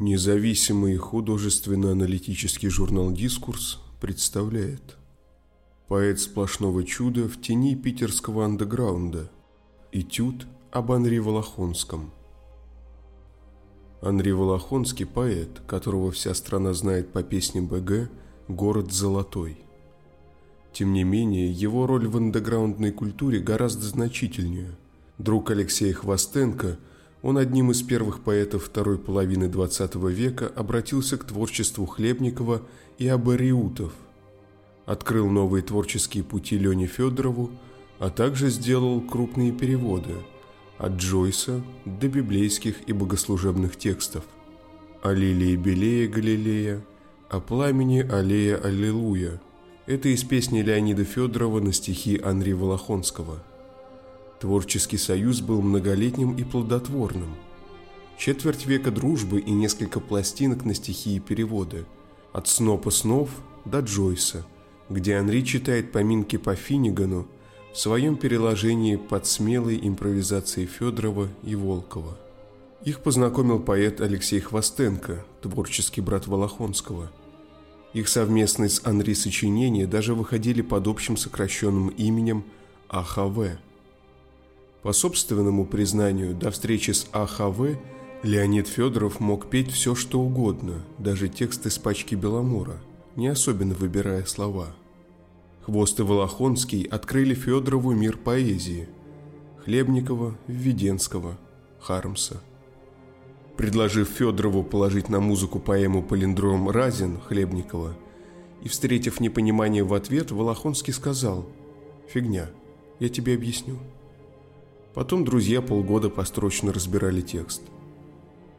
Независимый художественно-аналитический журнал «Дискурс» представляет Поэт сплошного чуда в тени питерского андеграунда Этюд об Анри Волохонском Анри Волохонский – поэт, которого вся страна знает по песне БГ «Город золотой». Тем не менее, его роль в андеграундной культуре гораздо значительнее. Друг Алексея Хвостенко – он одним из первых поэтов второй половины XX века обратился к творчеству Хлебникова и Абариутов, открыл новые творческие пути Лене Федорову, а также сделал крупные переводы от Джойса до библейских и богослужебных текстов, о лилии Белея Галилея, о пламени Аллея Аллилуйя. Это из песни Леонида Федорова на стихи Анри Волохонского – Творческий союз был многолетним и плодотворным. Четверть века дружбы и несколько пластинок на стихи и переводы. От Снопа снов до Джойса, где Анри читает поминки по Финнигану в своем переложении под смелой импровизацией Федорова и Волкова. Их познакомил поэт Алексей Хвостенко, творческий брат Волохонского. Их совместные с Анри сочинения даже выходили под общим сокращенным именем АХВ – по собственному признанию, до встречи с АХВ Леонид Федоров мог петь все, что угодно, даже тексты с пачки Беломора, не особенно выбирая слова. Хвост и Волохонский открыли Федорову мир поэзии – Хлебникова, Введенского, Хармса. Предложив Федорову положить на музыку поэму «Полиндром Разин» Хлебникова и встретив непонимание в ответ, Волохонский сказал «Фигня, я тебе объясню». Потом друзья полгода построчно разбирали текст.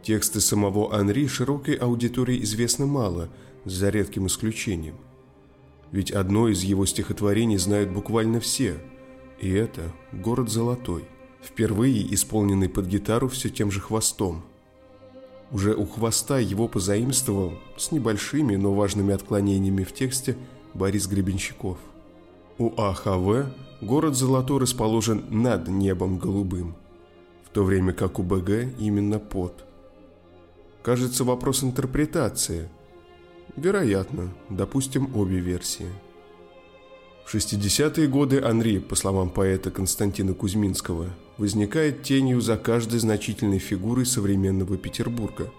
Тексты самого Анри широкой аудитории известны мало, за редким исключением. Ведь одно из его стихотворений знают буквально все, и это «Город золотой», впервые исполненный под гитару все тем же хвостом. Уже у хвоста его позаимствовал, с небольшими, но важными отклонениями в тексте, Борис Гребенщиков. У АХВ город Золотой расположен над небом голубым, в то время как у БГ именно под. Кажется, вопрос интерпретации. Вероятно, допустим обе версии. В 60-е годы Анри, по словам поэта Константина Кузьминского, возникает тенью за каждой значительной фигурой современного Петербурга.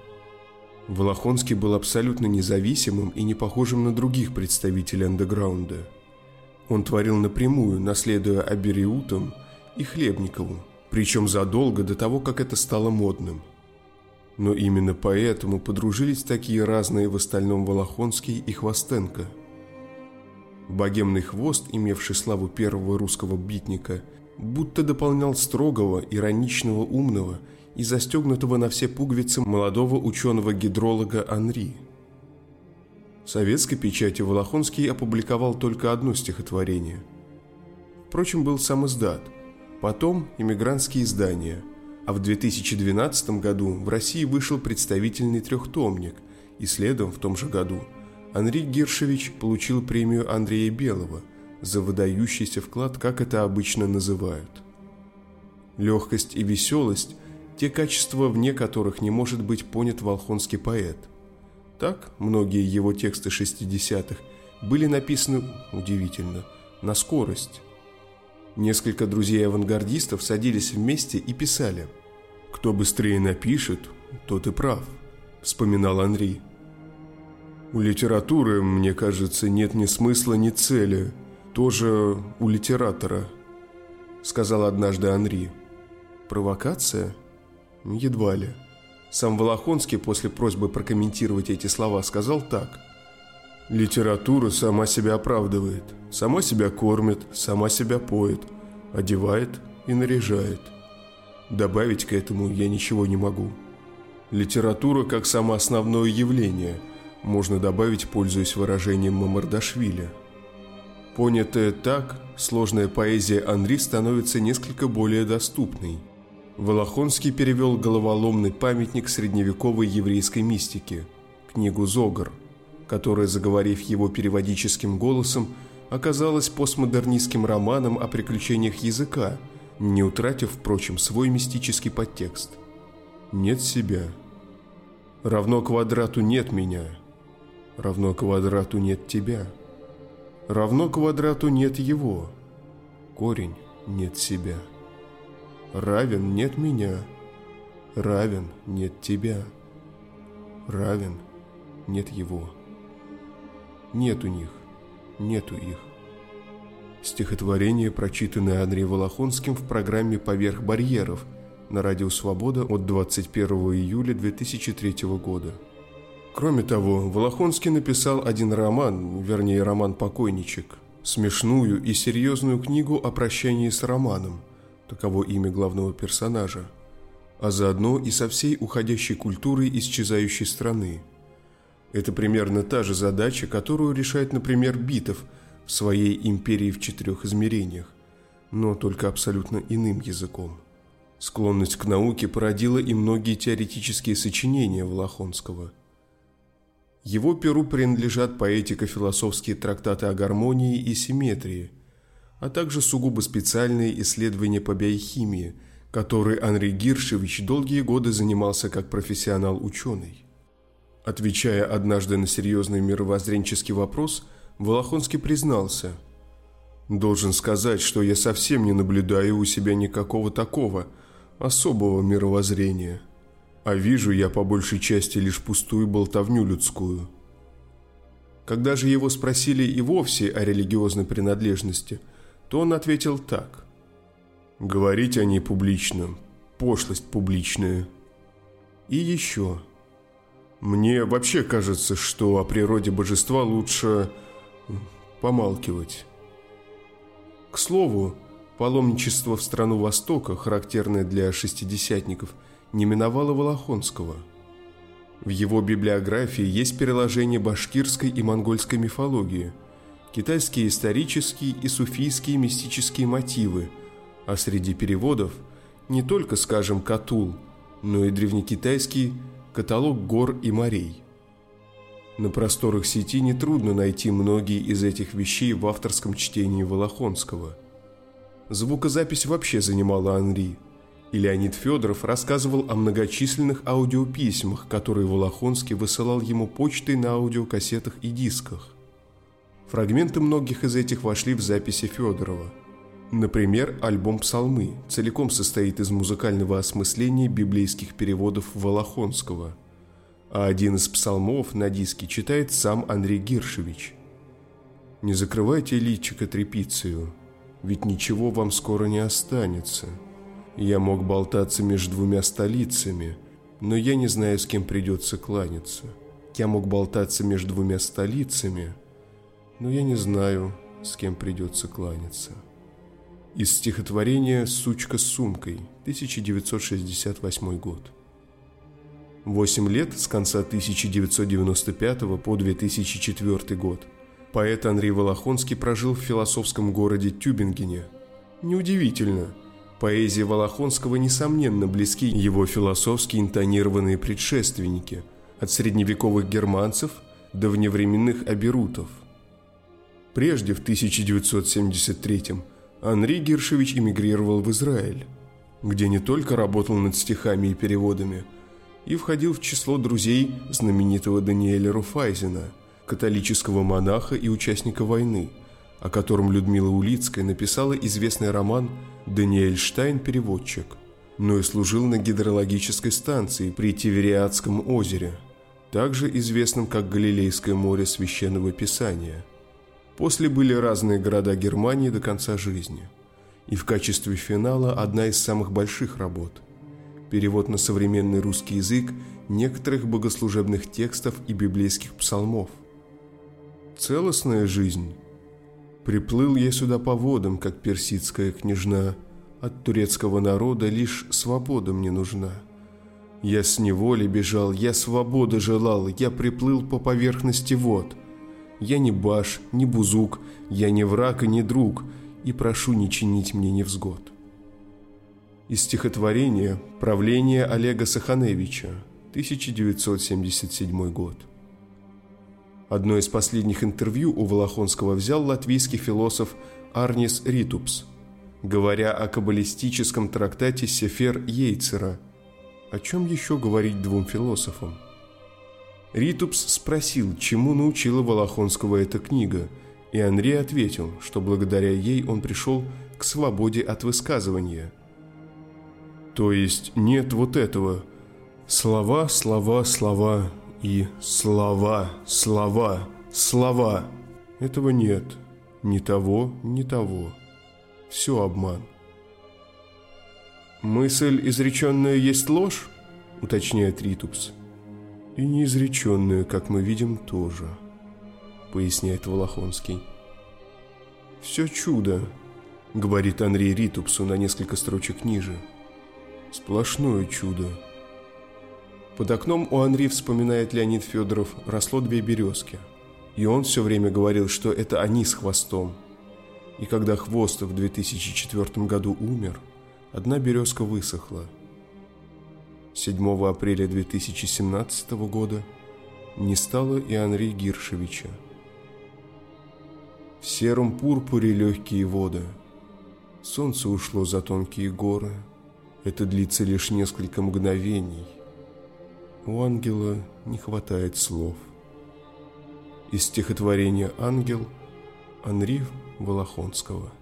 Волохонский был абсолютно независимым и не похожим на других представителей андеграунда – он творил напрямую, наследуя Абериутам и Хлебникову, причем задолго до того, как это стало модным. Но именно поэтому подружились такие разные в остальном Волохонский и Хвостенко. Богемный хвост, имевший славу первого русского битника, будто дополнял строгого, ироничного, умного и застегнутого на все пуговицы молодого ученого-гидролога Анри – советской печати Волохонский опубликовал только одно стихотворение. Впрочем, был сам издат, потом иммигрантские издания, а в 2012 году в России вышел представительный трехтомник, и следом в том же году Анри Гершевич получил премию Андрея Белого за выдающийся вклад, как это обычно называют. Легкость и веселость – те качества, вне которых не может быть понят волхонский поэт – так, многие его тексты 60-х были написаны, удивительно, на скорость. Несколько друзей-авангардистов садились вместе и писали «Кто быстрее напишет, тот и прав», – вспоминал Анри. «У литературы, мне кажется, нет ни смысла, ни цели. Тоже у литератора», – сказал однажды Анри. «Провокация? Едва ли». Сам Волохонский после просьбы прокомментировать эти слова сказал так. «Литература сама себя оправдывает, сама себя кормит, сама себя поет, одевает и наряжает. Добавить к этому я ничего не могу. Литература как само основное явление, можно добавить, пользуясь выражением Мамардашвили. Понятая так, сложная поэзия Анри становится несколько более доступной – Волохонский перевел головоломный памятник средневековой еврейской мистики, книгу «Зогар», которая, заговорив его переводическим голосом, оказалась постмодернистским романом о приключениях языка, не утратив, впрочем, свой мистический подтекст. Нет себя. Равно квадрату нет меня. Равно квадрату нет тебя. Равно квадрату нет его. Корень нет себя. Равен нет меня. Равен нет тебя. Равен нет его. Нет у них, нету их. Стихотворение, прочитанное Андреем Волохонским в программе «Поверх барьеров» на Радио Свобода от 21 июля 2003 года. Кроме того, Волохонский написал один роман, вернее роман «Покойничек», смешную и серьезную книгу о прощании с романом, таково имя главного персонажа, а заодно и со всей уходящей культурой исчезающей страны. Это примерно та же задача, которую решает, например, Битов в своей «Империи в четырех измерениях», но только абсолютно иным языком. Склонность к науке породила и многие теоретические сочинения Волохонского – его перу принадлежат поэтико-философские трактаты о гармонии и симметрии, а также сугубо специальные исследования по биохимии, которые Анри Гиршевич долгие годы занимался как профессионал-ученый. Отвечая однажды на серьезный мировоззренческий вопрос, Волохонский признался «Должен сказать, что я совсем не наблюдаю у себя никакого такого особого мировоззрения» а вижу я по большей части лишь пустую болтовню людскую. Когда же его спросили и вовсе о религиозной принадлежности, то он ответил так. «Говорить о ней публично, пошлость публичная. И еще. Мне вообще кажется, что о природе божества лучше помалкивать». К слову, паломничество в страну Востока, характерное для шестидесятников – не миновало Волохонского. В его библиографии есть переложение башкирской и монгольской мифологии, китайские исторические и суфийские мистические мотивы, а среди переводов не только, скажем, Катул, но и древнекитайский каталог гор и морей. На просторах сети нетрудно найти многие из этих вещей в авторском чтении Волохонского. Звукозапись вообще занимала Анри – и Леонид Федоров рассказывал о многочисленных аудиописьмах, которые Волохонский высылал ему почтой на аудиокассетах и дисках. Фрагменты многих из этих вошли в записи Федорова. Например, альбом «Псалмы» целиком состоит из музыкального осмысления библейских переводов Волохонского, а один из псалмов на диске читает сам Андрей Гиршевич. «Не закрывайте личико трепицию, ведь ничего вам скоро не останется», я мог болтаться между двумя столицами, но я не знаю, с кем придется кланяться. Я мог болтаться между двумя столицами, но я не знаю, с кем придется кланяться. Из стихотворения «Сучка с сумкой», 1968 год. Восемь лет с конца 1995 по 2004 год поэт Андрей Волохонский прожил в философском городе Тюбингене. Неудивительно – Поэзии Волохонского, несомненно, близки его философски интонированные предшественники, от средневековых германцев до вневременных аберутов. Прежде, в 1973-м, Анри Гершевич эмигрировал в Израиль, где не только работал над стихами и переводами, и входил в число друзей знаменитого Даниэля Руфайзена, католического монаха и участника войны – о котором Людмила Улицкая написала известный роман «Даниэль Штайн. Переводчик», но и служил на гидрологической станции при Тивериадском озере, также известном как Галилейское море Священного Писания. После были разные города Германии до конца жизни. И в качестве финала одна из самых больших работ – перевод на современный русский язык некоторых богослужебных текстов и библейских псалмов. Целостная жизнь Приплыл я сюда по водам, как персидская княжна. От турецкого народа лишь свобода мне нужна. Я с неволи бежал, я свободы желал, я приплыл по поверхности вод. Я не баш, не бузук, я не враг и не друг, и прошу не чинить мне невзгод. Из стихотворения «Правление Олега Саханевича», 1977 год. Одно из последних интервью у Волохонского взял латвийский философ Арнис Ритупс, говоря о каббалистическом трактате Сефер Ейцера. О чем еще говорить двум философам? Ритупс спросил, чему научила Волохонского эта книга, и Анри ответил, что благодаря ей он пришел к свободе от высказывания. То есть нет вот этого «слова, слова, слова» и «слова, слова, слова». Этого нет. Ни того, ни того. Все обман. «Мысль, изреченная, есть ложь?» – уточняет Ритупс. «И неизреченную, как мы видим, тоже», – поясняет Волохонский. «Все чудо», – говорит Андрей Ритупсу на несколько строчек ниже. «Сплошное чудо». Под окном у Анри, вспоминает Леонид Федоров, росло две березки. И он все время говорил, что это они с хвостом. И когда хвост в 2004 году умер – одна березка высохла. 7 апреля 2017 года не стало и Анри Гиршевича. В сером пурпуре легкие воды. Солнце ушло за тонкие горы. Это длится лишь несколько мгновений. У ангела не хватает слов. Из стихотворения «Ангел» Анри Волохонского –